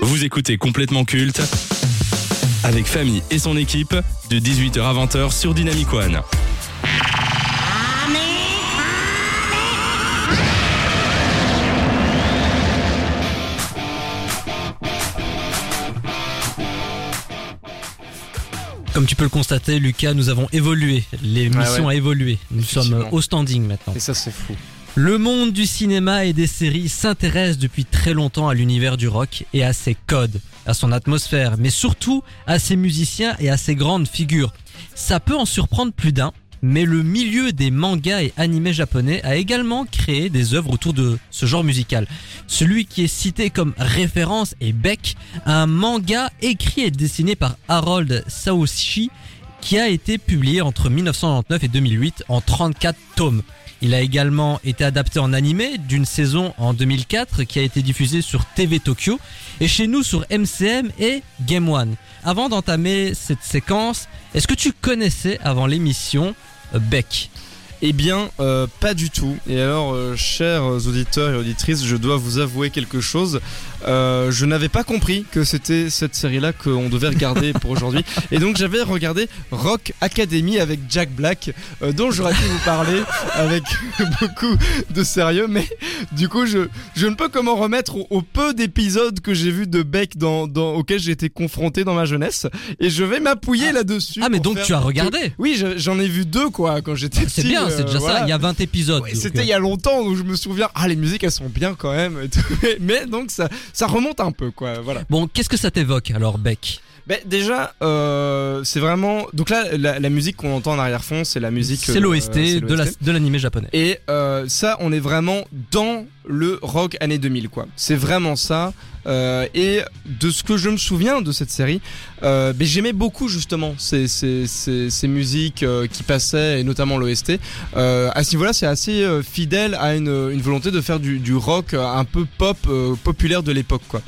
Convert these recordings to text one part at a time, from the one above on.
Vous écoutez complètement culte avec Famille et son équipe de 18h à 20h sur Dynamic One. Comme tu peux le constater, Lucas, nous avons évolué. L'émission ouais. a évolué. Nous sommes Effectivement. au standing maintenant. Et ça, c'est fou. Le monde du cinéma et des séries s'intéresse depuis très longtemps à l'univers du rock et à ses codes, à son atmosphère, mais surtout à ses musiciens et à ses grandes figures. Ça peut en surprendre plus d'un, mais le milieu des mangas et animés japonais a également créé des œuvres autour de ce genre musical. Celui qui est cité comme référence est Beck, un manga écrit et dessiné par Harold Saoshi qui a été publié entre 1999 et 2008 en 34 tomes. Il a également été adapté en animé d'une saison en 2004 qui a été diffusée sur TV Tokyo et chez nous sur MCM et Game One. Avant d'entamer cette séquence, est-ce que tu connaissais avant l'émission euh, Beck? Eh bien, euh, pas du tout. Et alors, euh, chers auditeurs et auditrices, je dois vous avouer quelque chose. Euh, je n'avais pas compris que c'était cette série-là qu'on devait regarder pour aujourd'hui. Et donc, j'avais regardé Rock Academy avec Jack Black, euh, dont j'aurais pu vous parler avec beaucoup de sérieux. Mais du coup, je, je ne peux comment remettre au, au peu d'épisodes que j'ai vus de Beck dans, dans, auxquels j'ai été confronté dans ma jeunesse. Et je vais m'appuyer là-dessus. Ah mais donc tu as que- regardé Oui, je- j'en ai vu deux, quoi, quand j'étais petit. C'est bien, c'est euh, déjà voilà. ça, il y a 20 épisodes. Ouais, C'était euh, il y a longtemps, donc je me souviens. Ah, les musiques elles sont bien quand même. et tout. Mais donc ça, ça remonte un peu, quoi. Voilà. Bon, qu'est-ce que ça t'évoque alors Beck? Ben déjà, euh, c'est vraiment. Donc là, la, la musique qu'on entend en arrière-fond, c'est la musique. C'est euh, l'OST c'est de la- de l'animé japonais. Et euh, ça, on est vraiment dans le rock année 2000, quoi. C'est vraiment ça. Euh, et de ce que je me souviens de cette série, euh, ben, j'aimais beaucoup justement ces, ces, ces, ces musiques euh, qui passaient, et notamment l'OST. Euh, à ce niveau-là, c'est assez euh, fidèle à une, une volonté de faire du, du rock euh, un peu pop euh, populaire de l'époque, quoi.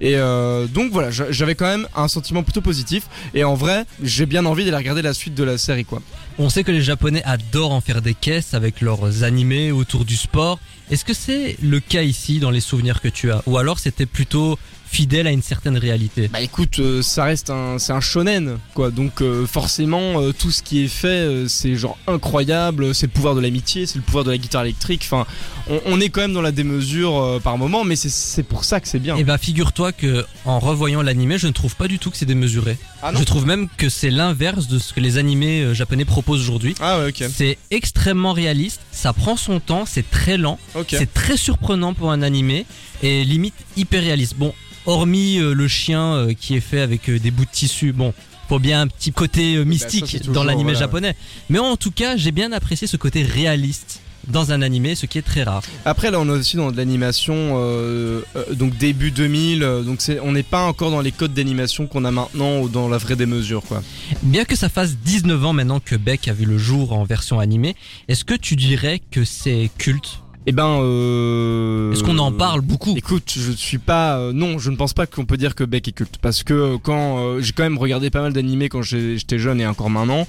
Et euh, donc voilà, j'a- j'avais quand même un sentiment plutôt positif. Et en vrai, j'ai bien envie d'aller regarder la suite de la série, quoi. On sait que les Japonais adorent en faire des caisses avec leurs animés autour du sport. Est-ce que c'est le cas ici dans les souvenirs que tu as? Ou alors c'était plutôt fidèle à une certaine réalité Bah écoute, euh, ça reste un, c'est un shonen quoi, donc euh, forcément euh, tout ce qui est fait, c'est genre incroyable, c'est le pouvoir de l'amitié, c'est le pouvoir de la guitare électrique. Enfin, on, on est quand même dans la démesure par moment, mais c'est, pour ça que c'est bien. Eh bah figure-toi que en revoyant l'animé, je ne trouve pas du tout que c'est démesuré. Ah je trouve même que c'est l'inverse de ce que les animés japonais proposent aujourd'hui. Ah ouais, ok, C'est extrêmement réaliste, ça prend son temps, c'est très lent, c'est très surprenant pour un animé et limite hyper réaliste. Bon, hormis euh, le chien euh, qui est fait avec euh, des bouts de tissu, bon, faut bien un petit côté euh, mystique Bah, c'est dans voilà. japonais. Mais en tout cas, j'ai bien apprécié ce côté réaliste dans un animé, ce qui est très rare. Après là, on est aussi dans de l'animation, euh, euh, donc début 2000, euh, donc on n'est pas encore dans les codes d'animation qu'on a maintenant ou dans la vraie démesure quoi. Bien que ça fasse 19 ans maintenant que Beck a vu le jour en version animée, est-ce que tu dirais que c'est culte? Eh ben, euh... Est-ce qu'on en parle beaucoup Écoute, je ne suis pas. euh, non, je ne pense pas qu'on peut dire que Beck est culte. Parce que euh, quand. euh, j'ai quand même regardé pas mal d'animés quand j'étais jeune et encore maintenant.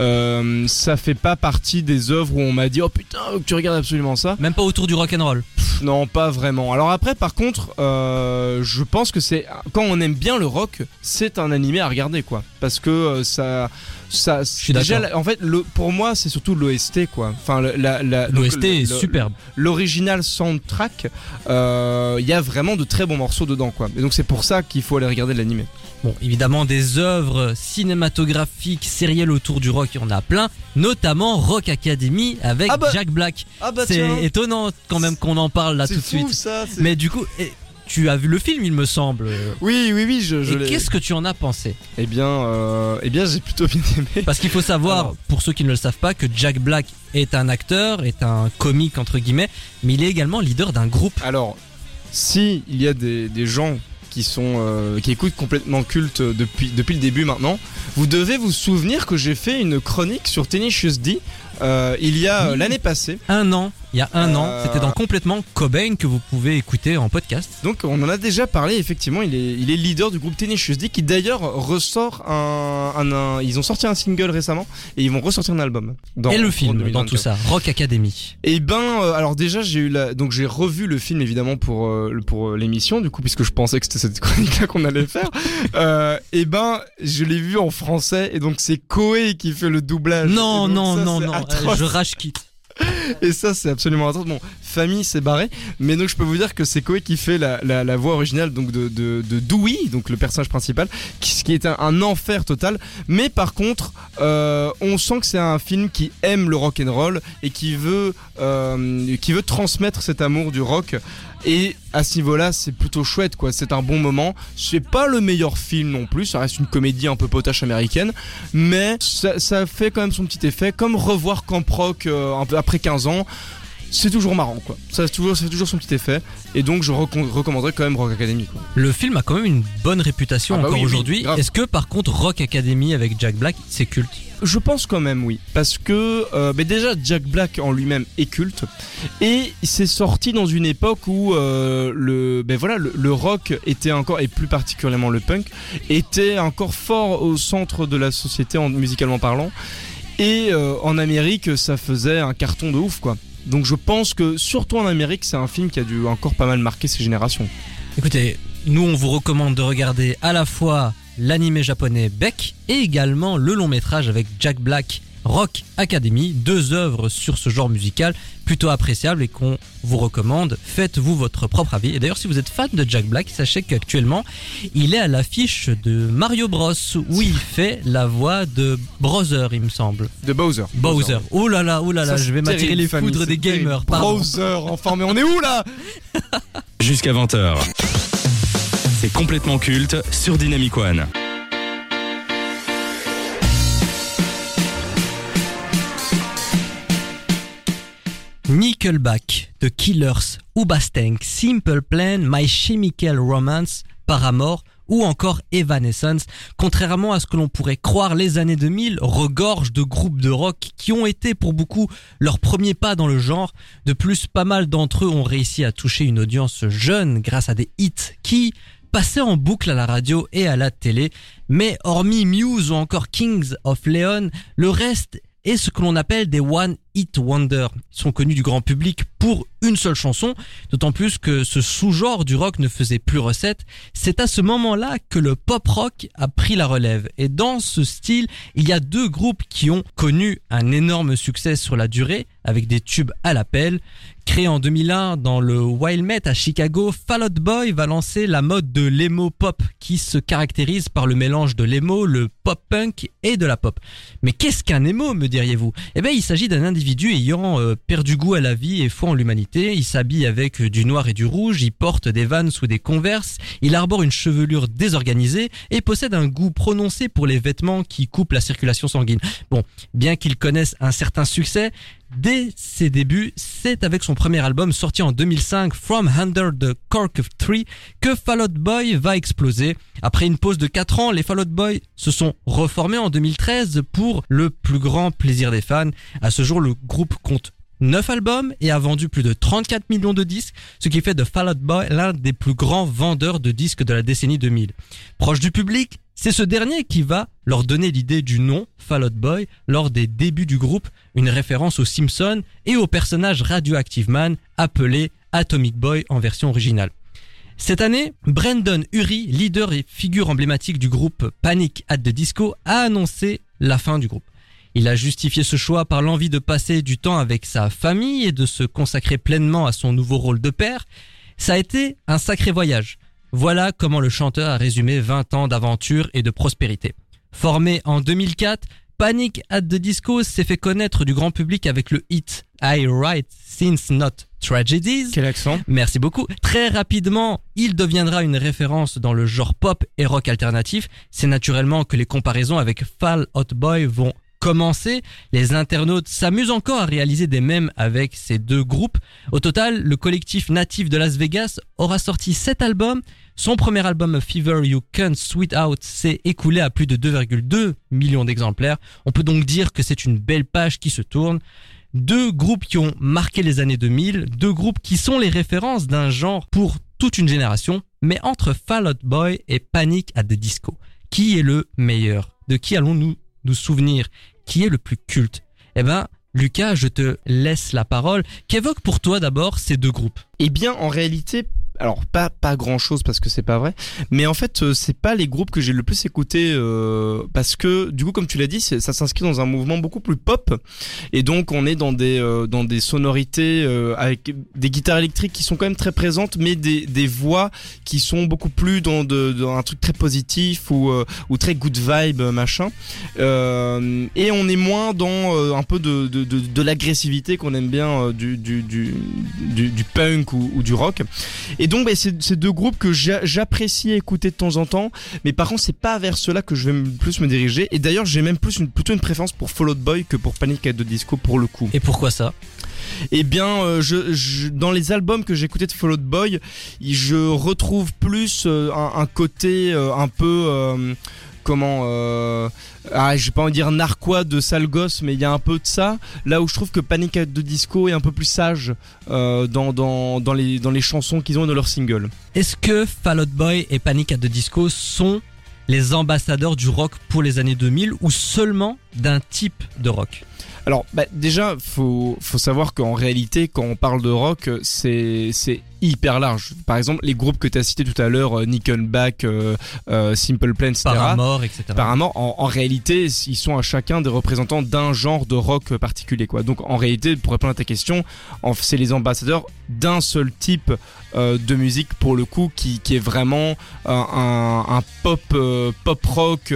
Euh, ça fait pas partie des œuvres où on m'a dit oh putain tu regardes absolument ça Même pas autour du rock'n'roll. Pff, non pas vraiment alors après par contre euh, je pense que c'est quand on aime bien le rock c'est un animé à regarder quoi parce que ça ça déjà en fait le, pour moi c'est surtout l'OST quoi enfin la la L'OST est superbe. l'original soundtrack, euh, il y a vraiment de très bons morceaux dedans, quoi. Et donc c'est pour ça qu'il faut aller regarder l'animé. Bon, évidemment, des œuvres cinématographiques, sérielles autour du rock, il y en a plein, notamment Rock Academy avec Ah bah, Jack Black. Ah bah c'est étonnant quand même qu'on en parle là tout de suite. ça. Mais du coup, tu as vu le film, il me semble. Oui, oui, oui, je, je Et qu'est-ce que tu en as pensé Eh bien, euh, eh bien, j'ai plutôt bien aimé. Parce qu'il faut savoir, Alors. pour ceux qui ne le savent pas, que Jack Black est un acteur, est un comique entre guillemets, mais il est également leader d'un groupe. Alors, si il y a des, des gens qui sont euh, qui écoutent complètement culte depuis depuis le début maintenant, vous devez vous souvenir que j'ai fait une chronique sur Tenacious D euh, il y a euh, l'année passée. Un an il y a un an. Euh. C'était dans Complètement Cobain que vous pouvez écouter en podcast. Donc on en a déjà parlé effectivement, il est, il est leader du groupe Tenacious D qui d'ailleurs ressort un, un- un- Ils ont sorti un single récemment et ils vont ressortir un album. Dans, et le film dans 2024. tout ça, Rock Academy. Et ben euh, alors déjà j'ai eu la donc j'ai revu le film évidemment pour euh, pour euh, l'émission du coup puisque je pensais que c'était cette chronique là qu'on allait faire. euh, et ben je l'ai vu en français et donc c'est Koé qui fait le doublage. Non, donc non, ça, non, non, je rage quitte. Et ça, c'est absolument atroce. Bon, famille, c'est barré. Mais donc, je peux vous dire que c'est Koé qui fait la, la, la voix originale donc de, de, de Dewey, donc le personnage principal, qui, qui est un, un enfer total. Mais par contre, euh, on sent que c'est un film qui aime le rock and roll et qui veut, euh, qui veut transmettre cet amour du rock. Et à ce niveau-là, c'est plutôt chouette, quoi. C'est un bon moment. C'est pas le meilleur film non plus. Ça reste une comédie un peu potache américaine, mais ça, ça fait quand même son petit effet. Comme revoir Camp Rock euh, après 15 ans. C'est toujours marrant, quoi. Ça, c'est toujours, ça fait toujours son petit effet. Et donc, je recom- recommanderais quand même Rock Academy, quoi. Le film a quand même une bonne réputation Ah bah encore oui, aujourd'hui. Est-ce que par contre Rock Academy avec Jack Black, c'est culte? Je pense quand même, oui. Parce que euh, mais déjà, Jack Black en lui-même est culte. Et c'est sorti dans une époque où euh, le, ben voilà, le, rock était encore, et plus particulièrement le punk, était encore fort au centre de la société en, musicalement parlant. Et euh, en Amérique, ça faisait un carton de ouf, quoi. Donc je pense que, surtout en Amérique, c'est un film qui a dû encore pas mal marquer ces générations. Écoutez, nous on vous recommande de regarder à la fois l'animé japonais Beck et également le long métrage avec Jack Black Rock Academy, deux œuvres sur ce genre musical plutôt appréciables et qu'on vous recommande. Faites-vous votre propre avis. Et d'ailleurs, si vous êtes fan de Jack Black, sachez qu'actuellement, il est à l'affiche de Mario Bros où il fait la voix de Brother, il me semble. De Bowser. Bowser. Oh là là, oh là là, Ça, je vais m'attirer les foudres des gamers. Bowser, enfin, mais on est où là? Jusqu'à 20h. C'est complètement culte sur Dynamic One. Nickelback, The Killers, Ubastank, Simple Plan, My Chemical Romance, Paramore ou encore Evanescence. Contrairement à ce que l'on pourrait croire, les années 2000 regorgent de groupes de rock qui ont été pour beaucoup leur premier pas dans le genre. De plus, pas mal d'entre eux ont réussi à toucher une audience jeune grâce à des hits qui passaient en boucle à la radio et à la télé. Mais hormis Muse ou encore Kings of Leon, le reste est ce que l'on appelle des One Hit Wonder. Sont connus du grand public pour une seule chanson, d'autant plus que ce sous-genre du rock ne faisait plus recette. C'est à ce moment-là que le pop rock a pris la relève. Et dans ce style, il y a deux groupes qui ont connu un énorme succès sur la durée, avec des tubes à l'appel. Créé en 2001 dans le Wilmette à Chicago, Fall Out Boy va lancer la mode de l'emo pop qui se caractérise par le mélange de l'emo, le pop punk et de la pop. Mais qu'est-ce qu'un emo, me diriez-vous? Eh bien, il s'agit d'un individu ayant euh, perdu goût à la vie et foi en l'humanité. Il s'habille avec du noir et du rouge, il porte des vannes ou des converses, il arbore une chevelure désorganisée et possède un goût prononcé pour les vêtements qui coupent la circulation sanguine. Bon, bien qu'il connaisse un certain succès, Dès ses débuts, c'est avec son premier album sorti en 2005, From Under the Cork of Tree, que Fall Out Boy va exploser. Après une pause de 4 ans, les Fall Out Boy se sont reformés en 2013 pour le plus grand plaisir des fans. À ce jour, le groupe compte 9 albums et a vendu plus de 34 millions de disques, ce qui fait de Fall Out Boy l'un des plus grands vendeurs de disques de la décennie 2000. Proche du public, c'est ce dernier qui va leur donner l'idée du nom Fall Out Boy lors des débuts du groupe, une référence aux Simpsons et au personnage Radioactive Man appelé Atomic Boy en version originale. Cette année, Brandon Urie, leader et figure emblématique du groupe Panic at the Disco, a annoncé la fin du groupe. Il a justifié ce choix par l'envie de passer du temps avec sa famille et de se consacrer pleinement à son nouveau rôle de père. Ça a été un sacré voyage. Voilà comment le chanteur a résumé 20 ans d'aventure et de prospérité. Formé en 2004, Panic at the Disco s'est fait connaître du grand public avec le hit I Write Since Not Tragedies. Quel accent Merci beaucoup. Très rapidement, il deviendra une référence dans le genre pop et rock alternatif. C'est naturellement que les comparaisons avec Fall Out Boy vont commencer. Les internautes s'amusent encore à réaliser des mèmes avec ces deux groupes. Au total, le collectif natif de Las Vegas aura sorti 7 albums. Son premier album Fever You Can't Sweet Out s'est écoulé à plus de 2,2 millions d'exemplaires. On peut donc dire que c'est une belle page qui se tourne. deux groupes qui ont marqué les années 2000, deux groupes qui sont les références d'un genre pour toute une génération, mais entre Fall Out Boy et Panic at the Disco, qui est le meilleur? De qui allons-nous nous souvenir? Qui est le plus culte Eh ben, Lucas, je te laisse la parole. Qu'évoque pour toi d'abord ces deux groupes? Eh bien, en réalité, alors pas pas grand chose parce que c'est pas vrai mais en fait euh, c'est pas les groupes que j'ai le plus écouté euh, parce que du coup comme tu l'as dit ça s'inscrit dans un mouvement beaucoup plus pop. Et donc on est dans des euh, dans des sonorités avec des guitares électriques qui sont quand même très présentes mais des, des voix qui sont beaucoup plus dans, de, dans un truc très positif ou ou très good vibe machin. Et on est moins dans un peu de de, de, de l'agressivité qu'on aime bien du du, du du, punk ou, ou du rock donc, bah, c'est deux groupes que j'apprécie écouter de temps en temps, mais par contre, c'est pas vers cela que je vais plus me diriger. Et d'ailleurs, j'ai même plus une, plutôt une préférence pour Fall Out Boy que pour Panic at the Disco pour le coup. Et pourquoi ça? Eh bien, euh, je, dans les albums que j'écoutais de Fall Out Boy, je retrouve plus euh, un, côté euh, un peu comment euh, ah, je vais pas en dire narquois de sale gosse mais il y a un peu de ça. Là où je trouve que Panic at the Disco est un peu plus sage euh, dans, les, chansons qu'ils ont dans leur single est-ce que Fall Out Boy et Panic at the Disco sont les ambassadeurs du rock pour les années 2000 ou seulement d'un type de rock? Alors bah, déjà faut faut savoir qu'en réalité quand on parle de rock c'est c'est hyper large. Par exemple, les groupes que tu as cités tout à l'heure, euh, Nickelback, euh, euh, Simple Plan, etc. Paramore, etc. Paramore, en, en, réalité, ils sont à chacun des représentants d'un genre de rock particulier. Quoi. Donc en réalité, pour répondre à ta question, c'est les ambassadeurs d'un seul type de musique pour le coup qui, qui est vraiment un, un, pop pop rock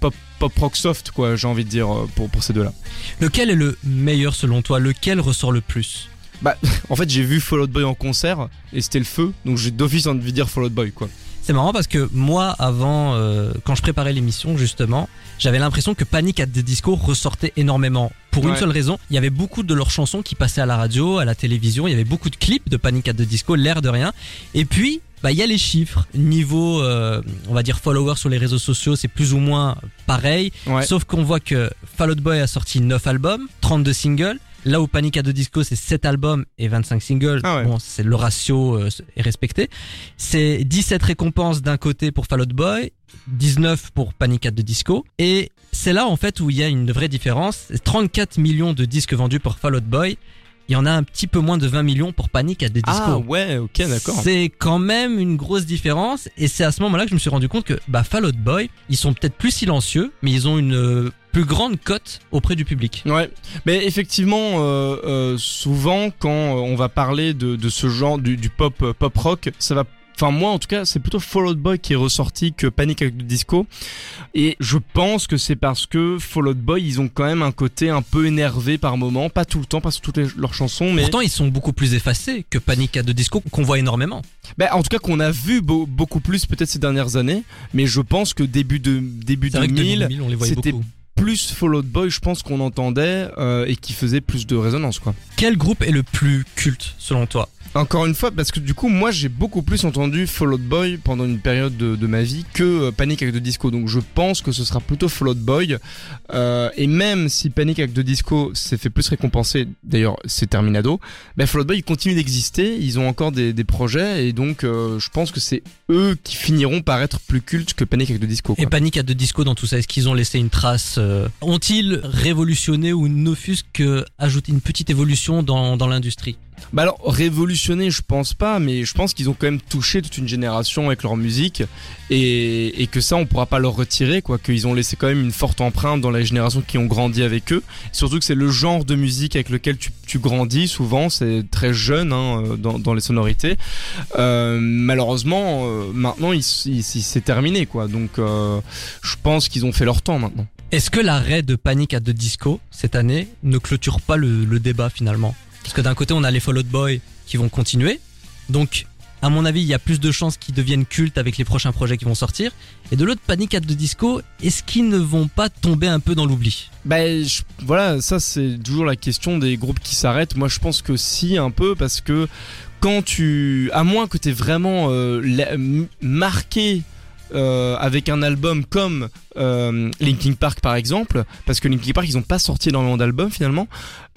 pop pop rock soft quoi j'ai envie de dire pour, pour ces deux là lequel est le meilleur selon toi? Lequel ressort le plus? Bah, en fait, j'ai vu Fall Out Boy en concert et c'était le feu, donc j'ai d'office envie de dire Fall Out Boy, quoi. C'est marrant parce que moi, avant, euh, quand je préparais l'émission, justement, j'avais l'impression que Panic at the Disco ressortait énormément. Pour une seule raison, il y avait beaucoup de leurs chansons qui passaient à la radio, à la télévision, il y avait beaucoup de clips de Panic at the Disco, l'air de rien. Et puis, bah il y a les chiffres. Niveau euh, on va dire followers sur les réseaux sociaux c'est plus ou moins pareil. Sauf qu'on voit que Fall Out Boy a sorti 9 albums 32 singles Là où Panic at the Disco c'est 7 albums et 25 singles, ah bon, c'est le ratio euh, est respecté. C'est 17 récompenses d'un côté pour Fall Out Boy, 19 pour Panic at the Disco et c'est là en fait où il y a une vraie différence. 34 millions de disques vendus pour Fall Out Boy il y en a un petit peu moins de 20 millions pour Panic at the Disco. Ah ouais, ok, d'accord. C'est quand même une grosse différence et c'est à ce moment-là que je me suis rendu compte que bah Fall Out Boy, ils sont peut-être plus silencieux, mais ils ont une euh, plus grande cote auprès du public. Ouais, mais effectivement, euh, euh, souvent quand on va parler de, de ce genre du, du pop pop rock, ça va Enfin moi en tout cas c'est plutôt Fall Out Boy qui est ressorti que Panic at the Disco. Et je pense que c'est parce que Fall Out Boy ils ont quand même un côté un peu énervé par moment, pas tout le temps, pas sur toutes leurs chansons mais pourtant ils sont beaucoup plus effacés que Panic at the Disco qu'on voit énormément. Ben en tout cas qu'on a vu beaucoup plus peut-être ces dernières années. Mais je pense que début de début 2000, 2000 c'était plus Fall Out Boy, je pense qu'on entendait euh, et qui faisait plus de résonance quoi. Quel groupe est le plus culte selon toi? Encore une fois, parce que du coup, moi j'ai beaucoup plus entendu Fall Boy pendant une période de, ma vie que euh, Panic avec de Disco. Donc je pense que ce sera plutôt Fall Boy. Euh, et même si Panic avec de Disco s'est fait plus récompenser, d'ailleurs c'est Terminado, ben Fall Out Boy continue d'exister. Ils ont encore des, projets et donc euh, je pense que c'est eux qui finiront par être plus cultes que Panic avec de Disco. Et Panic at the Disco dans tout ça, est-ce qu'ils ont laissé une trace Ont-ils révolutionné ou n'offusque ajouté une petite évolution dans l'industrie? Bah alors révolutionner, je pense pas, mais je pense qu'ils ont quand même touché toute une génération avec leur musique et, que ça on pourra pas leur retirer quoi, qu'ils ont laissé quand même une forte empreinte dans la génération qui ont grandi avec eux. Surtout que c'est le genre de musique avec lequel tu, grandis souvent, c'est très jeune hein, dans, dans, les sonorités. Euh, malheureusement, euh, maintenant c'est terminé quoi, donc euh, je pense qu'ils ont fait leur temps maintenant. Est-ce que l'arrêt de Panic à de Disco cette année ne clôture pas le débat finalement? Parce que d'un côté, on a les Fall Out Boy qui vont continuer. Donc, à mon avis, il y a plus de chances qu'ils deviennent cultes avec les prochains projets qui vont sortir. Et de l'autre, Panic at the Disco, est-ce qu'ils ne vont pas tomber un peu dans l'oubli? Ben voilà, ça c'est toujours la question des groupes qui s'arrêtent. Moi, je pense que si un peu parce que quand tu, à moins que tu aies vraiment euh, marqué euh, avec un album comme euh, Linkin Park par exemple, parce que Linkin Park ils ont pas sorti énormément d'albums finalement.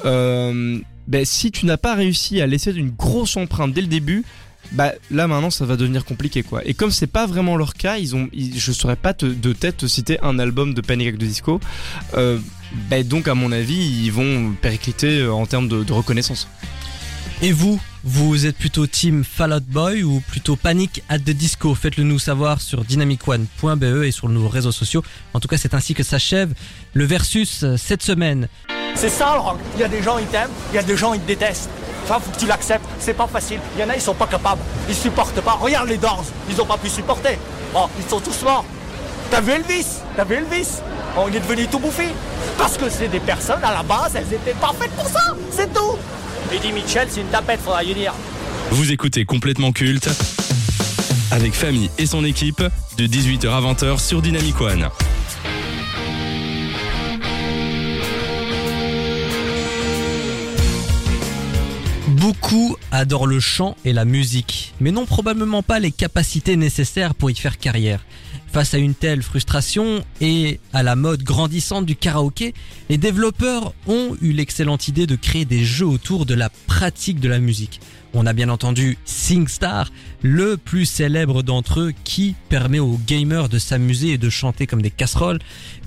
Euh, ben, si tu n'as pas réussi à laisser une grosse empreinte dès le début, bah là maintenant ça va devenir compliqué quoi. Et comme c'est pas vraiment leur cas, ils ont, je saurais pas de tête te citer un album de Panic the Disco. Euh, bah donc à mon avis ils vont péricliter euh, en termes de, de reconnaissance. Et vous, vous êtes plutôt team Fall Out Boy ou plutôt Panic at the Disco? Faites-le nous savoir sur dynamicone.be et sur nos réseaux sociaux. En tout cas, c'est ainsi que s'achève le versus euh, cette semaine. C'est ça le rock. Il y a des gens ils t'aiment, il y a des gens ils te détestent. Ça faut que tu l'acceptes, c'est pas facile. Il y en a ils sont pas capables, ils supportent pas. Regarde les Doors, ils ont pas pu supporter. Bon, ils sont tous morts. T'as vu Elvis? T'as vu Elvis? Bon, il est devenu tout bouffi. Parce que c'est des personnes à la base, elles étaient pas faites pour ça, c'est tout. Eddie Mitchell, c'est une tapette, faudra y dire. Vous écoutez complètement culte avec Famille et son équipe de 18h à 20h sur Dynamic One. Beaucoup adorent le chant et la musique, mais n'ont probablement pas les capacités nécessaires pour y faire carrière. Face à une telle frustration et à la mode grandissante du karaoké, les développeurs ont eu l'excellente idée de créer des jeux autour de la pratique de la musique. On a bien entendu SingStar, le plus célèbre d'entre eux qui permet aux gamers de s'amuser et de chanter comme des casseroles.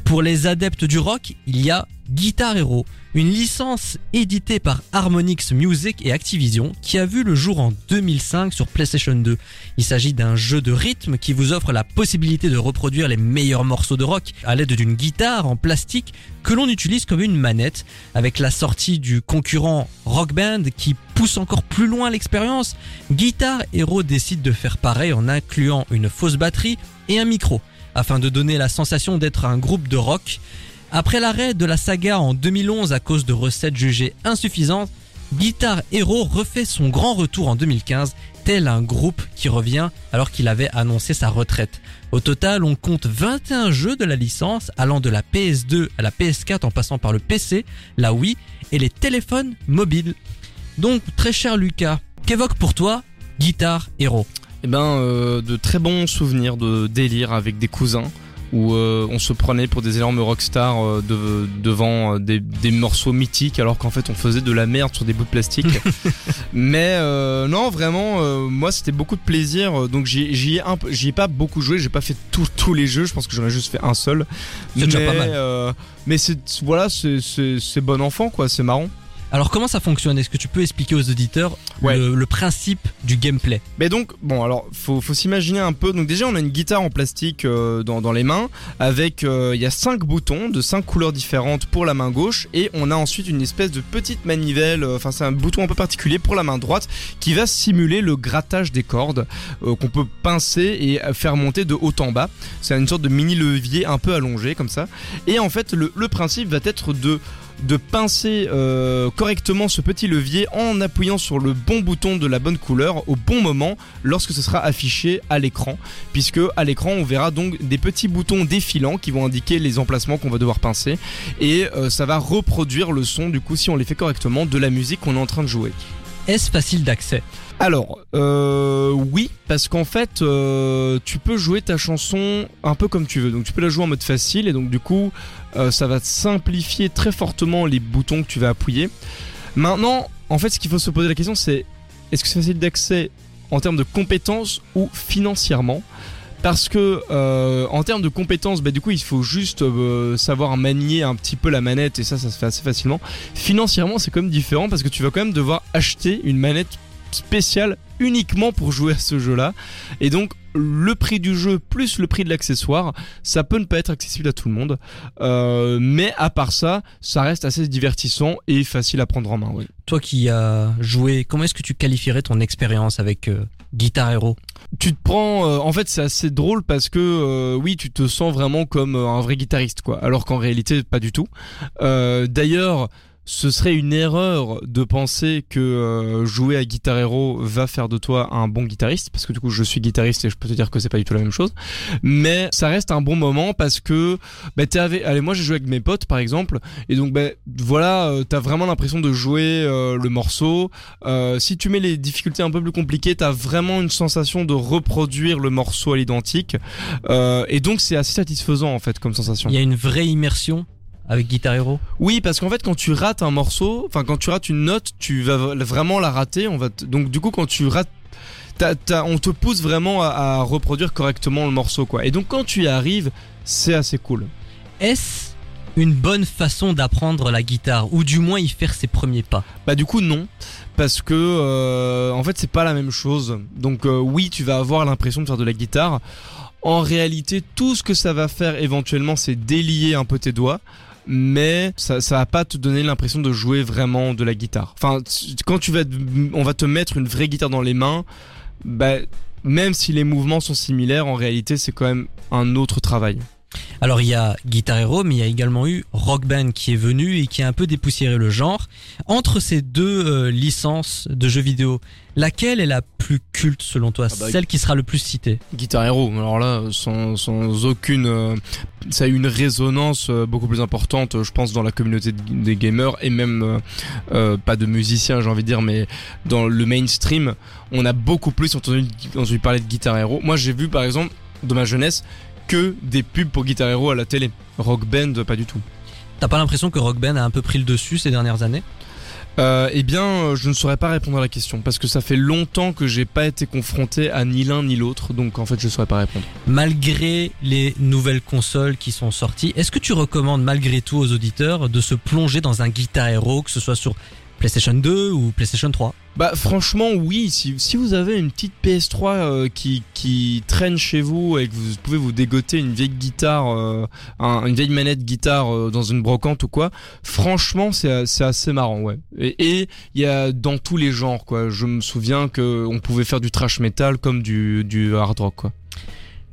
Pour les adeptes du rock, il y a Guitar Hero, une licence éditée par Harmonix Music et Activision qui a vu le jour en 2005 sur PlayStation 2. Il s'agit d'un jeu de rythme qui vous offre la possibilité de reproduire les meilleurs morceaux de rock à l'aide d'une guitare en plastique que l'on utilise comme une manette. Avec la sortie du concurrent Rock Band qui pousse encore plus loin l'expérience, Guitar Hero décide de faire pareil en incluant une fausse batterie et un micro afin de donner la sensation d'être un groupe de rock. Après l'arrêt de la saga en 2011 à cause de recettes jugées insuffisantes, Guitar Hero refait son grand retour en 2015, tel un groupe qui revient alors qu'il avait annoncé sa retraite. Au total, on compte 21 jeux de la licence allant de la PS2 à la PS4 en passant par le PC, la Wii et les téléphones mobiles. Donc, très cher Lucas, qu'évoque pour toi Guitar Hero? Eh ben euh, de très bons souvenirs de délire avec des cousins où euh, on se prenait pour des énormes rockstars euh, de- devant euh, des, des morceaux mythiques alors qu'en fait on faisait de la merde sur des bouts de plastique. Mais euh, non vraiment moi c'était beaucoup de plaisir donc j'y ai pas beaucoup joué j'ai pas fait tous les jeux je pense que j'en ai juste fait un seul. C'est déjà Mais, pas mal. mais c'est voilà c'est bon enfant quoi c'est marrant. Alors comment ça fonctionne? Est-ce que tu peux expliquer aux auditeurs Ouais. le, le principe du gameplay? Mais donc, bon, alors, faut, faut s'imaginer un peu. Donc, déjà, on a une guitare en plastique euh, dans, dans les mains, avec, euh, il y a cinq boutons de cinq couleurs différentes pour la main gauche, et on a ensuite une espèce de petite manivelle, euh, enfin, c'est un bouton un peu particulier pour la main droite, qui va simuler le grattage des cordes, euh, qu'on peut pincer et faire monter de haut en bas. C'est une sorte de mini levier un peu allongé, comme ça. Et en fait, le, le principe va être de de pincer euh, correctement ce petit levier en appuyant sur le bon bouton de la bonne couleur au bon moment lorsque ce sera affiché à l'écran puisque à l'écran on verra donc des petits boutons défilants qui vont indiquer les emplacements qu'on va devoir pincer et euh, ça va reproduire le son du coup si on les fait correctement de la musique qu'on est en train de jouer. Est-ce facile d'accès? Alors, euh, oui, parce qu'en fait, euh, tu peux jouer ta chanson un peu comme tu veux. Donc, tu peux la jouer en mode facile, et donc du coup, euh, ça va simplifier très fortement les boutons que tu vas appuyer. Maintenant, en fait, ce qu'il faut se poser la question, c'est est-ce que c'est facile d'accès en termes de compétences ou financièrement? Parce que euh, en termes de compétences, bah, du coup, il faut juste savoir manier un petit peu la manette et ça, ça se fait assez facilement. Financièrement, c'est quand même différent parce que tu vas quand même devoir acheter une manette spéciale uniquement pour jouer à ce jeu-là. Et donc, le prix du jeu plus le prix de l'accessoire, ça peut ne pas être accessible à tout le monde. Euh, mais à part ça, ça reste assez divertissant et facile à prendre en main. Oui. Toi qui as joué, comment est-ce que tu qualifierais ton expérience avec euh, Guitar Hero? Tu te prends, euh, en fait, c'est assez drôle parce que oui, tu te sens vraiment comme un vrai guitariste, quoi. Alors qu'en réalité, pas du tout. D'ailleurs. Ce serait une erreur de penser que euh, jouer à Guitar Hero va faire de toi un bon guitariste, parce que du coup je suis guitariste et je peux te dire que c'est pas du tout la même chose. Mais ça reste un bon moment parce que bah, t'es avec, allez moi j'ai joué avec mes potes par exemple, et donc bah, voilà, euh, t'as vraiment l'impression de jouer euh, le morceau. Si tu mets les difficultés un peu plus compliquées, t'as vraiment une sensation de reproduire le morceau à l'identique, et donc c'est assez satisfaisant en fait comme sensation. Il y a une vraie immersion avec Guitar Hero. Oui, parce qu'en fait, quand tu rates un morceau, enfin quand tu rates une note, tu vas vraiment la rater. On va donc du coup, quand tu rates, on te pousse vraiment à, à reproduire correctement le morceau, quoi. Et donc quand tu y arrives, c'est assez cool. Est-ce une bonne façon d'apprendre la guitare ou du moins y faire ses premiers pas? Bah du coup non, parce que euh, en fait c'est pas la même chose. Donc euh, oui, tu vas avoir l'impression de faire de la guitare. En réalité, tout ce que ça va faire éventuellement, c'est délier un peu tes doigts. Mais ça, ça va pas te donner l'impression de jouer vraiment de la guitare. Enfin, quand tu vas, on va te mettre une vraie guitare dans les mains, bah, même si les mouvements sont similaires, en réalité, c'est quand même un autre travail. Alors il y a Guitar Hero, mais il y a également eu Rock Band qui est venu et qui a un peu dépoussiéré le genre. Entre ces deux euh, licences de jeux vidéo, laquelle est la plus culte selon toi? Ah bah, Celle qui sera le plus citée? Guitar Hero, alors là, sans, sans aucune, euh, ça a eu une résonance euh, beaucoup plus importante, je pense, dans la communauté de- des gamers et même pas de musiciens, j'ai envie de dire, mais dans le mainstream, on a beaucoup plus entendu, entendu parler de Guitar Hero. Moi, j'ai vu, par exemple, dans ma jeunesse, que des pubs pour Guitar Hero à la télé. Rock Band, pas du tout. T'as pas l'impression que Rock Band a un peu pris le dessus ces dernières années? Euh, eh bien, euh, je ne saurais pas répondre à la question parce que ça fait longtemps que j'ai pas été confronté à ni l'un ni l'autre, donc en fait, je saurais pas répondre. Malgré les nouvelles consoles qui sont sorties, est-ce que tu recommandes malgré tout aux auditeurs de se plonger dans un Guitar Hero, que ce soit sur PlayStation 2 ou PlayStation 3 Bah franchement oui, si, si vous avez une petite PS3 euh, qui, qui traîne chez vous et que vous pouvez vous dégoter une vieille guitare, euh, un- une vieille manette guitare euh, dans une brocante ou quoi, franchement c'est assez marrant ouais. Et il y a dans tous les genres quoi. Je me souviens que on pouvait faire du trash metal comme du, du hard rock quoi.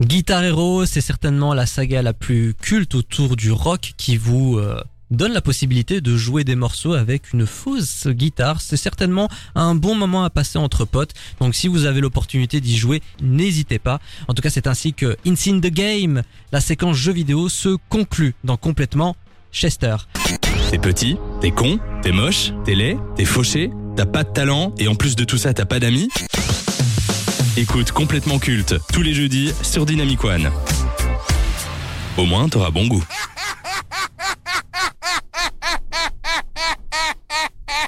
Guitar Hero, c'est certainement la saga la plus culte autour du rock qui vous euh, donne la possibilité de jouer des morceaux avec une fausse guitare. C'est certainement un bon moment à passer entre potes. Donc si vous avez l'opportunité d'y jouer, n'hésitez pas. En tout cas, c'est ainsi que It's in the Game, la séquence jeu vidéo, se conclut dans complètement Chester. T'es petit, t'es con, t'es moche, t'es laid, t'es fauché, t'as pas de talent et en plus de tout ça t'as pas d'amis Écoute complètement culte tous les jeudis sur Dynamic One. Au moins t'auras bon goût.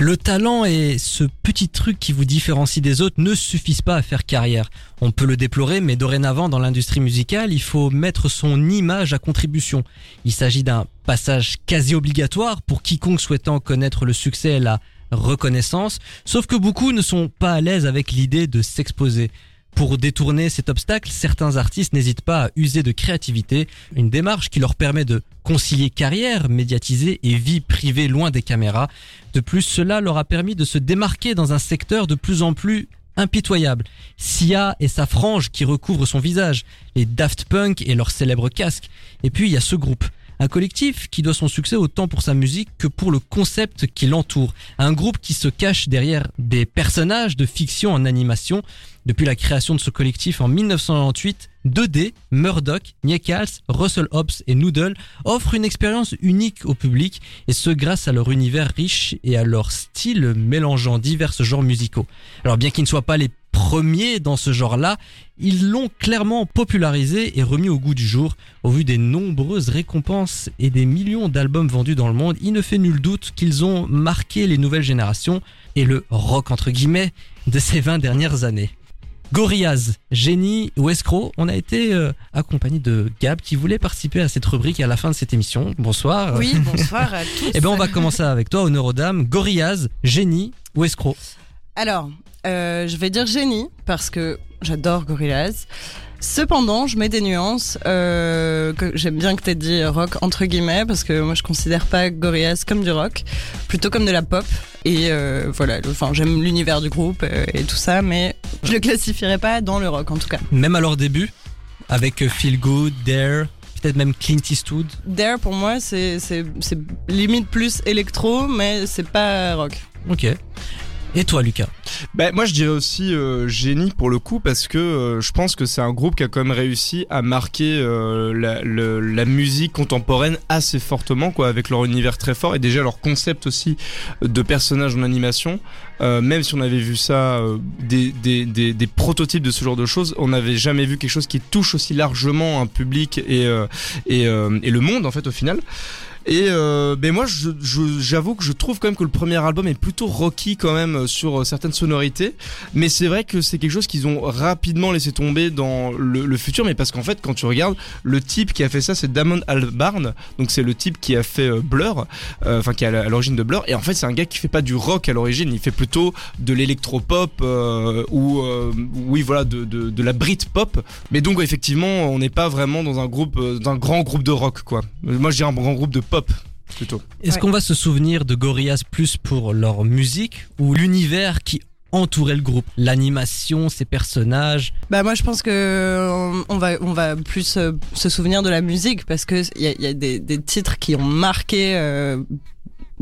Le talent et ce petit truc qui vous différencie des autres ne suffisent pas à faire carrière. On peut le déplorer, mais dorénavant dans l'industrie musicale, il faut mettre son image à contribution. Il s'agit d'un passage quasi obligatoire pour quiconque souhaitant connaître le succès et la reconnaissance, sauf que beaucoup ne sont pas à l'aise avec l'idée de s'exposer. Pour détourner cet obstacle, certains artistes n'hésitent pas à user de créativité, une démarche qui leur permet de concilier carrière médiatisée et vie privée loin des caméras. De plus, cela leur a permis de se démarquer dans un secteur de plus en plus impitoyable. Sia et sa frange qui recouvre son visage, les Daft Punk et leur célèbre casque. Et puis il y a ce groupe. Un collectif qui doit son succès autant pour sa musique que pour le concept qui l'entoure. Un groupe qui se cache derrière des personnages de fiction en animation. Depuis la création de ce collectif en 1998, 2D, Murdoch, Niekals, Russell Hobbs et Noodle offrent une expérience unique au public et ce grâce à leur univers riche et à leur style mélangeant divers genres musicaux. Alors bien qu'ils ne soient pas les premiers dans ce genre-là, ils l'ont clairement popularisé et remis au goût du jour. Au vu des nombreuses récompenses et des millions d'albums vendus dans le monde, il ne fait nul doute qu'ils ont marqué les nouvelles générations et le rock entre guillemets de ces 20 dernières années. Gorillaz, Génie ou Escroc, on a été euh, accompagné de Gab qui voulait participer à cette rubrique à la fin de cette émission. Bonsoir. Oui, bonsoir à tous. Eh ben on va commencer avec toi, Honorodame. Gorillaz, Génie ou Escroc? Alors, euh, je vais dire génie parce que j'adore Gorillaz. Cependant, je mets des nuances. Euh, que j'aime bien que tu aies dit rock entre guillemets parce que moi je considère pas Gorillaz comme du rock, plutôt comme de la pop. Et euh, voilà, enfin j'aime l'univers du groupe et tout ça, mais je le classifierais pas dans le rock en tout cas. Même à leur début, avec Feel Good, Dare, peut-être même Clint Eastwood. Dare pour moi c'est limite plus électro mais c'est pas rock. Ok. Et toi, Lucas Bah, moi, je dirais aussi euh, génie pour le coup parce que euh, je pense que c'est un groupe qui a quand même réussi à marquer euh, la, la musique contemporaine assez fortement, quoi, avec leur univers très fort et déjà leur concept aussi de personnages en animation. Euh, même si on avait vu ça, euh, des, des, des, des prototypes de ce genre de choses, on n'avait jamais vu quelque chose qui touche aussi largement un public et, euh, et, euh, et le monde en fait au final. Et euh, ben moi, je- je- j'avoue que je trouve quand même que le premier album est plutôt rocky quand même sur euh, certaines sonorités. Mais c'est vrai que c'est quelque chose qu'ils ont rapidement laissé tomber dans le, le futur. Mais parce qu'en fait, quand tu regardes, le type qui a fait ça, c'est Damon Albarn. Donc c'est le type qui a fait Blur, euh, enfin qui est à l'origine de Blur. Et en fait, c'est un gars qui fait pas du rock à l'origine. Il fait plutôt de l'électropop euh, ou euh, oui voilà de, de, de la Britpop. Mais donc effectivement, on n'est pas vraiment dans un groupe, euh, dans un grand groupe de rock quoi. Moi, je dirais un grand groupe de pop plutôt. Est-ce Ouais. qu'on va se souvenir de Gorillaz plus pour leur musique ou l'univers qui entourait le groupe? L'animation, ses personnages? Bah moi je pense que on- on va on va plus euh, se souvenir de la musique parce que il y a, il y a des, des titres qui ont marqué euh,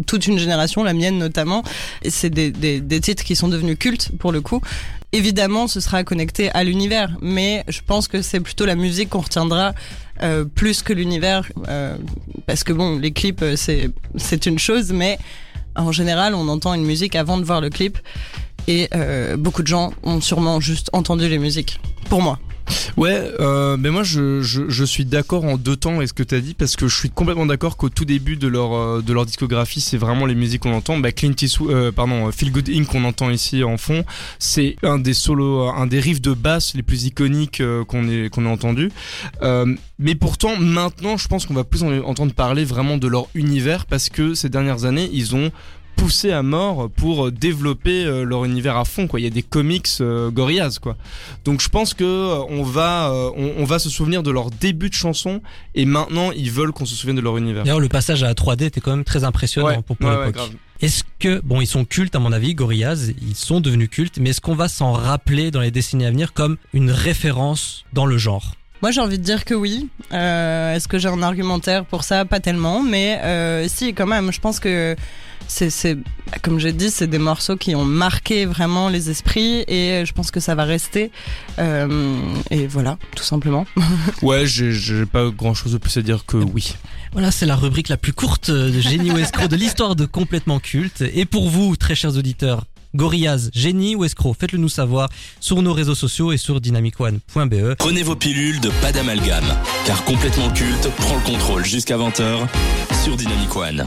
toute une génération, la mienne notamment. C'est des, des, des titres qui sont devenus cultes pour le coup. Évidemment, ce sera connecté à l'univers, mais je pense que c'est plutôt la musique qu'on retiendra euh, plus que l'univers, euh, parce que bon, les clips euh, c'est c'est une chose, mais en général, on entend une musique avant de voir le clip. Et euh, beaucoup de gens ont sûrement juste entendu les musiques. Pour moi. Ouais, euh, mais moi je, je, suis d'accord en deux temps avec ce que tu as dit parce que je suis complètement d'accord qu'au tout début de leur euh, de leur discographie, c'est vraiment les musiques qu'on entend. Bah, Clint Eastwood, euh, pardon, Feel Good Inc qu'on entend ici en fond, c'est un des solos, un des riffs de basse les plus iconiques euh, qu'on ait qu'on ait entendu. Euh, mais pourtant maintenant, je pense qu'on va plus en- entendre parler vraiment de leur univers parce que ces dernières années, ils ont poussé à mort pour développer euh, leur univers à fond quoi il y a des comics euh, Gorillaz quoi donc je pense que euh, on va euh, on, on va se souvenir de leur début de chanson et maintenant ils veulent qu'on se souvienne de leur univers. D'ailleurs, le passage à la 3D était quand même très impressionnant Ouais, pour, pour ouais, l'époque. Est-ce que, bon, ils sont cultes à mon avis, Gorillaz, ils sont devenus cultes, mais est-ce qu'on va s'en rappeler dans les décennies à venir comme une référence dans le genre? Moi, j'ai envie de dire que oui. Euh, Est-ce que j'ai un argumentaire pour ça? Pas tellement, mais euh, si, quand même. Je pense que c'est, c'est, comme j'ai dit, c'est des morceaux qui ont marqué vraiment les esprits et je pense que ça va rester. Euh, et voilà, tout simplement. Ouais, j'ai j'ai pas grand chose de plus à dire que oui. Voilà, c'est la rubrique la plus courte de Génie ou Escroc de l'histoire de Complètement Culte. Et pour vous, très chers auditeurs, Gorillaz, génie ou escroc, faites-le nous savoir sur nos réseaux sociaux et sur dynamicone.be. Prenez vos pilules de pas d'amalgame, car complètement culte prend le contrôle jusqu'à 20h sur Dynamic One.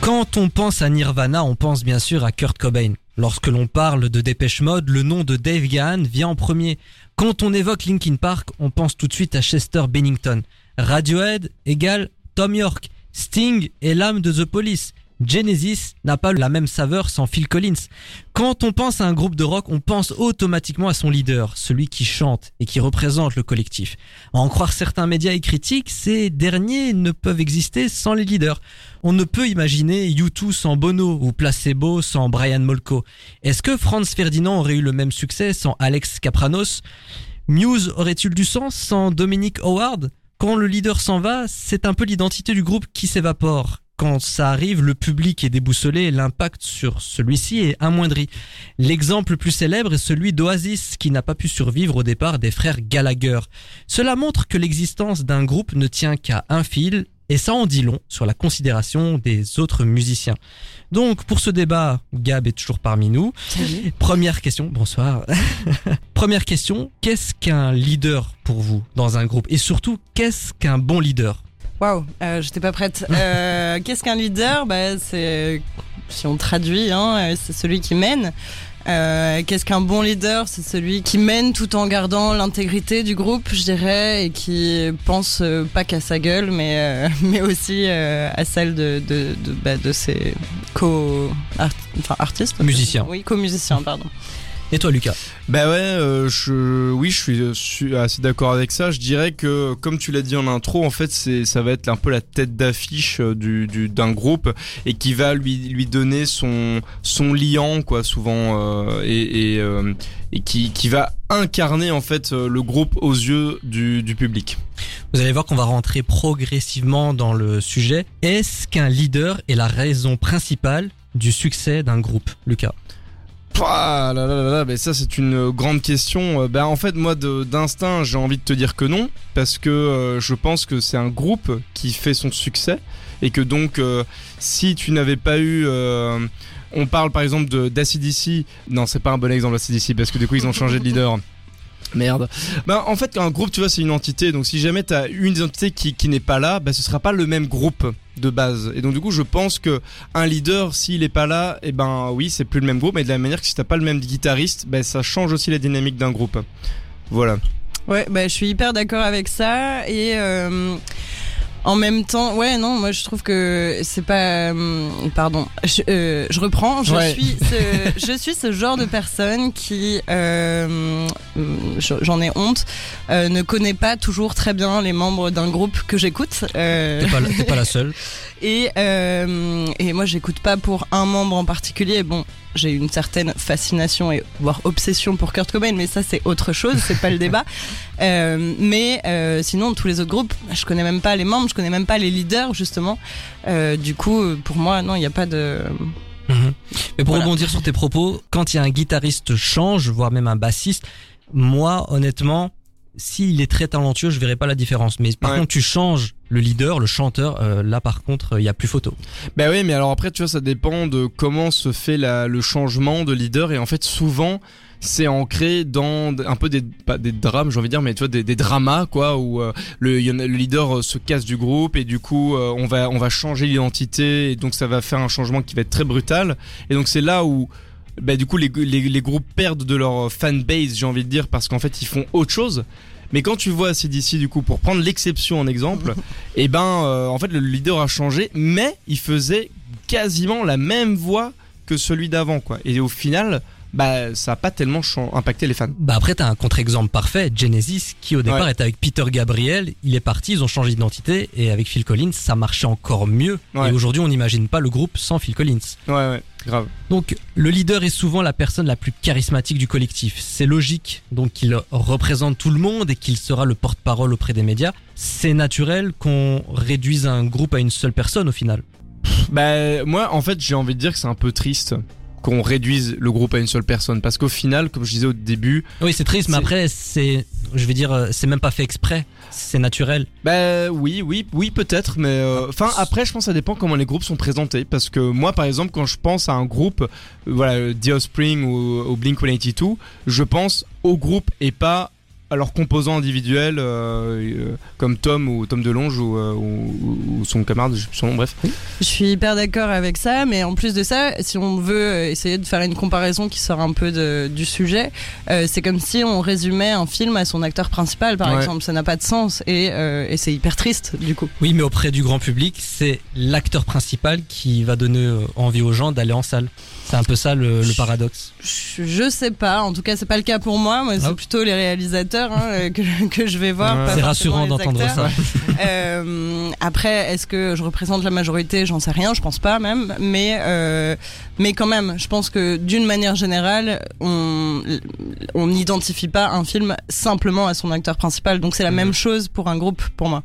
Quand on pense à Nirvana, on pense bien sûr à Kurt Cobain. Lorsque l'on parle de Dépêche Mode, le nom de Dave Gahan vient en premier. Quand on évoque Linkin Park, on pense tout de suite à Chester Bennington. Radiohead égale Tom York. Sting est l'âme de The Police. Genesis n'a pas la même saveur sans Phil Collins. Quand on pense à un groupe de rock, on pense automatiquement à son leader, celui qui chante et qui représente le collectif. À en croire certains médias et critiques, ces derniers ne peuvent exister sans les leaders. On ne peut imaginer U2 sans Bono ou Placebo sans Brian Molko. Est-ce que Franz Ferdinand aurait eu le même succès sans Alex Kapranos Muse aurait-il du sens sans Dominic Howard? Quand le leader s'en va, c'est un peu l'identité du groupe qui s'évapore. Quand ça arrive, le public est déboussolé et l'impact sur celui-ci est amoindri. L'exemple le plus célèbre est celui d'Oasis qui n'a pas pu survivre au départ des frères Gallagher. Cela montre que l'existence d'un groupe ne tient qu'à un fil et ça en dit long sur la considération des autres musiciens. Donc pour ce débat, Gab est toujours parmi nous. Première question, bonsoir. Première question, qu'est-ce qu'un leader pour vous dans un groupe? Et surtout, qu'est-ce qu'un bon leader? Waouh, euh, j'étais pas prête. Euh, Qu'est-ce qu'un leader? Bah, C'est, si on traduit, hein, euh, c'est celui qui mène. Euh, Qu'est-ce qu'un bon leader? C'est celui qui mène tout en gardant l'intégrité du groupe, je dirais, et qui pense euh, pas qu'à sa gueule, mais euh, mais aussi euh, à celle de de de, bah, de ses co enfin, artistes, Musiciens. Oui, co-musiciens, pardon. Et toi, Lucas Bah ouais, euh, je, oui, je suis, assez d'accord avec ça. Je dirais que, comme tu l'as dit en intro, en fait, c'est, ça va être un peu la tête d'affiche euh, du, du, d'un groupe et qui va lui, lui donner son, son liant, quoi, souvent, euh, et, et, euh, et qui, qui va incarner en fait le groupe aux yeux du, du public. Vous allez voir qu'on va rentrer progressivement dans le sujet. Est-ce qu'un leader est la raison principale du succès d'un groupe, Lucas? Pouah, là, là, là, là, mais ça c'est une euh, grande question. Euh, Ben en fait moi d'instinct j'ai envie de te dire que non parce que euh, je pense que c'est un groupe qui fait son succès et que donc si tu n'avais pas eu on parle par exemple d'ACDC non c'est pas un bon exemple d'ACDC parce que du coup ils ont changé de leader Merde. Ben en fait un groupe tu vois c'est une entité. Donc si jamais t'as une identité qui, qui n'est pas là ben ce sera pas le même groupe de base. Et donc du coup je pense que un leader s'il est pas là et ben oui c'est plus le même groupe. Mais de la même manière que si t'as pas le même guitariste ben ça change aussi la dynamique d'un groupe. Voilà. Ouais, bah, je suis hyper d'accord avec ça. Et euh, en même temps, ouais, non, moi je trouve que c'est pas, euh, pardon, je, euh, je reprends. Je Ouais. suis, ce, je suis ce genre de personne qui, euh, j'en ai honte, euh, ne connaît pas toujours très bien les membres d'un groupe que j'écoute. Euh, T'es pas, la- t'es pas la seule. et, euh, et moi, j'écoute pas pour un membre en particulier. Bon, j'ai une certaine fascination et voire obsession pour Kurt Cobain, mais ça c'est autre chose, c'est pas le débat. Euh, mais euh, sinon, tous les autres groupes, je connais même pas les membres, je connais même pas les leaders justement. Euh, du coup, pour moi, non, il n'y a pas de. Mhm. Mais pour Voilà. rebondir sur tes propos, quand il y a un guitariste change, voire même un bassiste, moi, honnêtement, s'il est très talentueux, je verrai pas la différence. Mais par Ouais. contre, tu changes le leader, le chanteur, euh, là par contre, il y a plus photo. Ben oui mais alors après tu vois ça dépend de comment se fait la, le changement de leader. Et en fait souvent c'est ancré dans un peu des pas des drames j'ai envie de dire mais tu vois des, des dramas quoi où euh, le, le leader euh, se casse du groupe et du coup euh, on va on va changer l'identité et donc ça va faire un changement qui va être très brutal. Et donc c'est là où bah, du coup les, les, les groupes perdent de leur fanbase j'ai envie de dire parce qu'en fait ils font autre chose mais quand tu vois CDC du coup pour prendre l'exception en exemple et ben euh, en fait le leader a changé mais il faisait quasiment la même voix que celui d'avant quoi. Et au final bah ça a pas tellement impacté les fans Bah après, t'as un contre-exemple parfait, Genesis, qui au départ Ouais. était avec Peter Gabriel, il est parti, ils ont changé d'identité, et avec Phil Collins, ça marchait encore mieux. Ouais. Et aujourd'hui, on n'imagine pas le groupe sans Phil Collins. ouais ouais grave Donc, le leader est souvent la personne la plus charismatique du collectif. C'est logique, donc qu'il représente tout le monde et qu'il sera le porte-parole auprès des médias. C'est naturel qu'on réduise un groupe à une seule personne au final. bah moi en fait j'ai envie de dire que c'est un peu triste qu'on réduise le groupe à une seule personne parce qu'au final comme je disais au début Oui, c'est triste, mais après, c'est, je vais dire, euh, c'est même pas fait exprès. C'est naturel. Bah oui, oui, oui peut-être, mais euh, enfin après je pense que ça dépend comment les groupes sont présentés parce que moi par exemple quand je pense à un groupe, euh, voilà The Offspring ou, ou Blink 182, je pense au groupe et pas à leurs composants individuels euh, euh, comme Tom ou Tom DeLonge ou, euh, ou, ou son camarade, je son nom, bref. Je suis hyper d'accord avec ça, mais en plus de ça, si on veut essayer de faire une comparaison qui sort un peu de- du sujet, euh, c'est comme si on résumait un film à son acteur principal, par Ouais. exemple. Ça n'a pas de sens et, euh, et c'est hyper triste du coup. Oui, mais auprès du grand public, c'est l'acteur principal qui va donner envie aux gens d'aller en salle. C'est un peu ça le, le paradoxe. Je, je sais pas, en tout cas c'est pas le cas pour moi. Moi c'est Ah. plutôt les réalisateurs hein, euh, que, que je vais voir. Ouais. C'est rassurant d'entendre ça. Euh, après, est-ce que je représente la majorité? J'en sais rien, je pense pas même. Mais euh, mais quand même, je pense que d'une manière générale, on on n'identifie pas un film simplement à son acteur principal. Donc c'est la Mhm. même chose pour un groupe, pour moi.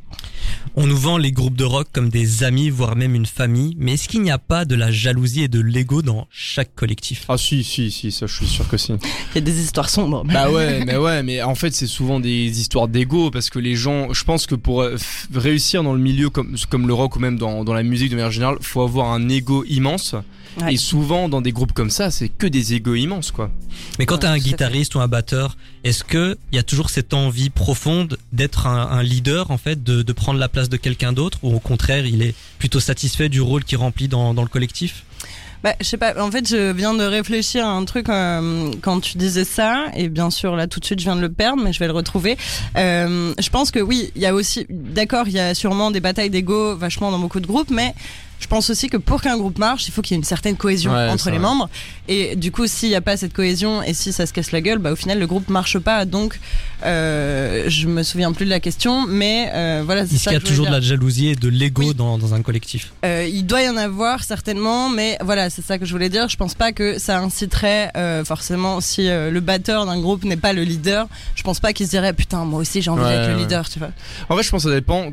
On nous vend les groupes de rock comme des amis, voire même une famille, mais est-ce qu'il n'y a pas de la jalousie et de l'ego dans chaque collectif? Ah si, si, si, ça je suis sûr que si. Il y a des histoires sombres. Bah ouais, mais ouais, mais en fait c'est souvent des histoires d'ego parce que les gens, je pense que pour euh, réussir dans le milieu comme comme le rock ou même dans dans la musique de manière générale, faut avoir un ego immense. Ouais. Et souvent dans des groupes comme ça, c'est que des égos immenses quoi. Mais quand Ouais, t'as un guitariste ou un batteur, est-ce que il y a toujours cette envie profonde d'être un, un leader en fait, de, de prendre la place de quelqu'un d'autre, ou au contraire, il est plutôt satisfait du rôle qu'il remplit dans, dans le collectif? Bah, je sais pas. En fait, je viens de réfléchir à un truc euh, quand tu disais ça, et bien sûr là tout de suite je viens de le perdre, mais je vais le retrouver. Euh, je pense que oui, il y a aussi, d'accord, il y a sûrement des batailles d'ego vachement dans beaucoup de groupes, mais je pense aussi que pour qu'un groupe marche, il faut qu'il y ait une certaine cohésion Ouais, entre les vrai. membres. Et du coup, s'il n'y a pas cette cohésion et si ça se casse la gueule, bah, au final, le groupe marche pas. Donc, euh, je me souviens plus de la question, mais euh, voilà, Est-ce qu'il y a toujours de la jalousie et de l'ego Oui. dans, dans un collectif? Euh, il doit y en avoir certainement, mais voilà, c'est ça que je voulais dire. Je pense pas que ça inciterait euh, forcément si euh, le batteur d'un groupe n'est pas le leader. Je pense pas qu'il se dirait putain moi aussi j'ai envie Ouais, d'être le leader, tu vois. En vrai, je pense que ça dépend.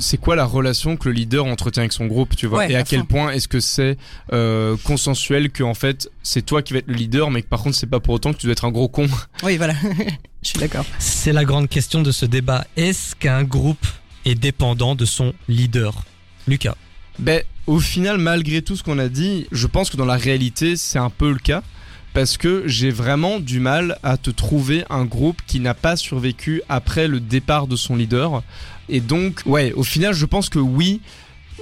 C'est quoi la relation que le leader entretient avec son groupe, tu vois? Ouais, Et à, à quel fond. point est-ce que c'est euh, consensuel que en fait c'est toi qui vas être le leader, mais que par contre c'est pas pour autant que tu dois être un gros con? Oui, voilà. je suis d'accord. C'est la grande question de ce débat. Est-ce qu'un groupe est dépendant de son leader? Lucas. Ben, au final, malgré tout ce qu'on a dit, je pense que dans la réalité, c'est un peu le cas. Parce que j'ai vraiment du mal à te trouver un groupe qui n'a pas survécu après le départ de son leader. Et donc, ouais, au final, je pense que oui.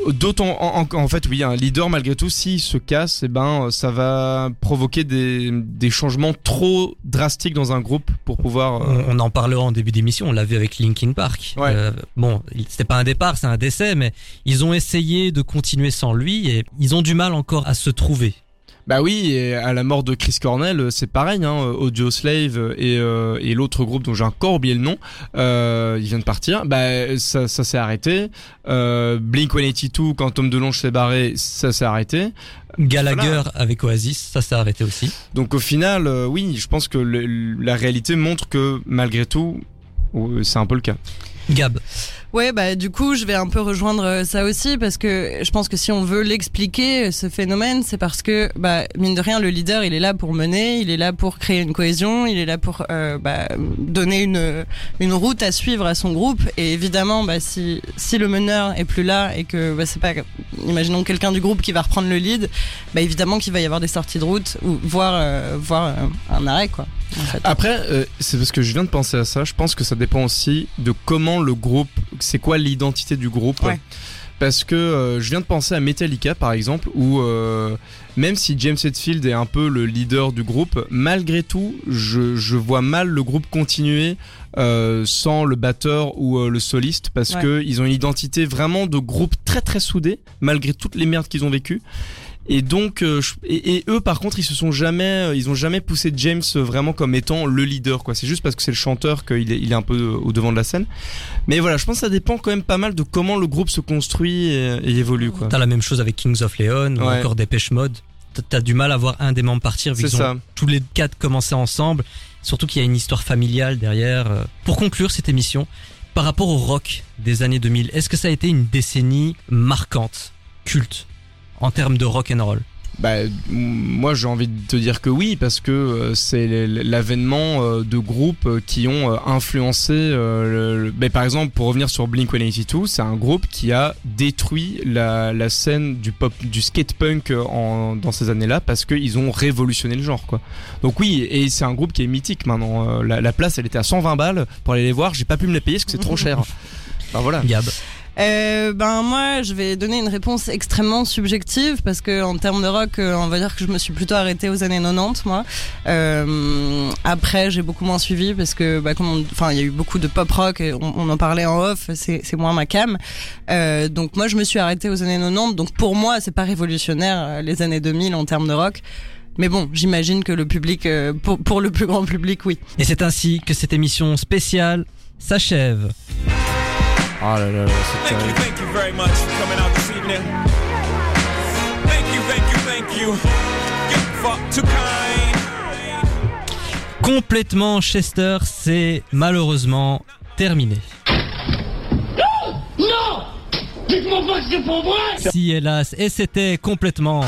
D'autant, en, fait, oui, un leader, malgré tout, s'il se casse, eh ben, ça va provoquer des, des changements trop drastiques dans un groupe pour pouvoir. euh, On, on en parlera en début d'émission, on l'a vu avec Linkin Park. Ouais. Euh, bon, c'était pas un départ, c'est un décès, mais ils ont essayé de continuer sans lui et ils ont du mal encore à se trouver. Bah oui, et à la mort de Chris Cornell, euh, c'est pareil, hein, Audio Slave et, euh, et l'autre groupe dont j'ai encore oublié le nom, euh, ils viennent de partir, bah ça, ça s'est arrêté. Euh, Blink 182, quand Tom DeLonge s'est barré, ça s'est arrêté. Gallagher avec Oasis, ça s'est arrêté aussi. Donc au final, euh, oui, je pense que le- la réalité montre que malgré tout, euh, c'est un peu le cas. Gab. Ouais, bah du coup, je vais un peu rejoindre euh, ça aussi parce que je pense que si on veut l'expliquer, ce phénomène, c'est parce que, bah, mine de rien, le leader, il est là pour mener, il est là pour créer une cohésion, il est là pour euh, bah, donner une, une route à suivre à son groupe. Et évidemment, bah, si, si le meneur est plus là et que bah, c'est pas, imaginons quelqu'un du groupe qui va reprendre le lead, bah évidemment qu'il va y avoir des sorties de route ou voire, euh, voire euh, un arrêt, quoi. Après, euh, c'est parce que je viens de penser à ça. Je pense que ça dépend aussi de comment le groupe, c'est quoi l'identité du groupe. Ouais. Parce que euh, je viens de penser à Metallica par exemple, où euh, même si James Hetfield est un peu le leader du groupe, malgré tout, je, je vois mal le groupe continuer euh, sans le batteur ou euh, le soliste, parce Ouais. que ils ont une identité vraiment de groupe très très soudé, malgré toutes les merdes qu'ils ont vécues. Et donc, euh, je- et, et eux, par contre, ils se sont jamais, euh, ils ont jamais poussé James euh, vraiment comme étant le leader, quoi. C'est juste parce que c'est le chanteur qu'il est, il est un peu au devant de la scène. Mais voilà, je pense que ça dépend quand même pas mal de comment le groupe se construit et, et évolue, quoi. T'as la même chose avec Kings of Leon ou encore Dépêche Mode. T'as- du mal à voir un des membres partir vu qu'ils ont tous les quatre commencé ensemble. Surtout qu'il y a une histoire familiale derrière. Pour conclure cette émission, par rapport au rock des années 2000, est-ce que ça a été une décennie marquante, culte, en termes de rock and roll Bah, moi, j'ai envie de te dire que oui, parce que euh, c'est l'avènement euh, de groupes euh, qui ont influencé. le- le- par exemple, pour revenir sur Blink 182, c'est un groupe qui a détruit la, la scène du pop, du skate punk en, dans ces années-là, parce qu'ils ont révolutionné le genre, quoi. Donc oui, et c'est un groupe qui est mythique maintenant. La, la place, elle était à 120 balles pour aller les voir. J'ai pas pu me les payer parce que c'est trop cher. Bah voilà. Gab. Euh, ben moi, je vais donner une réponse extrêmement subjective parce que en termes de rock, euh, on va dire que je me suis plutôt arrêtée aux années 90 moi. Euh, après, j'ai beaucoup moins suivi parce que, bah, enfin, il y a eu beaucoup de pop rock, et on, en parlait en off, c'est moins ma cam. Euh, donc moi, je me suis arrêtée aux années 90. Donc pour moi, c'est pas révolutionnaire euh, les années 2000 en termes de rock. Mais bon, j'imagine que le public, euh, pour le plus grand public, oui. Et c'est ainsi que cette émission spéciale s'achève. Oh là là, là, c'est Thank you, thank you very much for coming out this evening. Thank you, thank you, thank you. You're fuck too kind. Complètement Chester, c'est malheureusement terminé. Non Dites-moi pas que c'est pour moi Si hélas, et c'était complètement...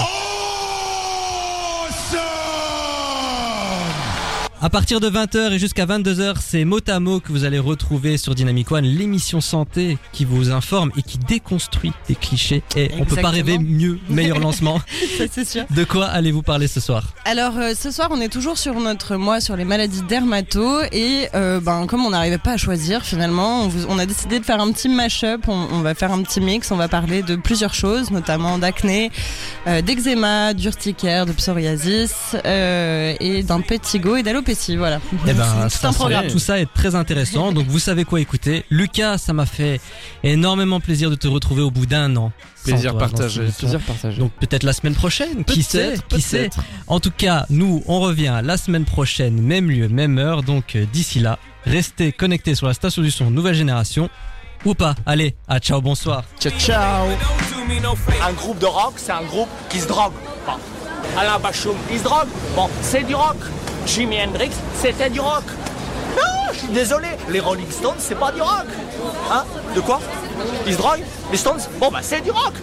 À partir de 20h et jusqu'à 22h, c'est mot à mot que vous allez retrouver sur Dynamic One, l'émission santé qui vous informe et qui déconstruit des clichés. Et on peut pas rêver Exactement. mieux, meilleur lancement. Ça, c'est sûr. De quoi allez-vous parler ce soir? Alors euh, ce soir on est toujours sur notre mois sur les maladies dermato et euh, ben comme on n'arrivait pas à choisir finalement on, vous- on a décidé de faire un petit mash-up, on, on va faire un petit mix, on va parler de plusieurs choses notamment d'acné, euh, d'eczéma, d'urticaire, de psoriasis et d'un pétigo et d'alopécie. Péripéties, voilà. Eh ben, c'est un programme. tout ça est très intéressant. Donc, vous savez quoi écouter. Lucas, ça m'a fait énormément plaisir de te retrouver au bout d'un an. Plaisir partagé. Plaisir partagé. Donc peut-être la semaine prochaine, qui sait, qui sait. En tout cas, nous, on revient la semaine prochaine, même lieu, même heure. Donc euh, d'ici là, restez connectés sur la station du son Nouvelle Génération. Ou pas. Allez, à ciao, bonsoir. Ciao, ciao. Un groupe de rock, c'est un groupe qui se drogue. Bon. Alain Bachung, il se drogue. Bon, c'est du rock. Jimi Hendrix, c'était du rock. Ah, je suis désolé, les Rolling Stones, c'est pas du rock. Hein? De quoi? Ils se droguent? Les Stones? Bon, bah, c'est du rock.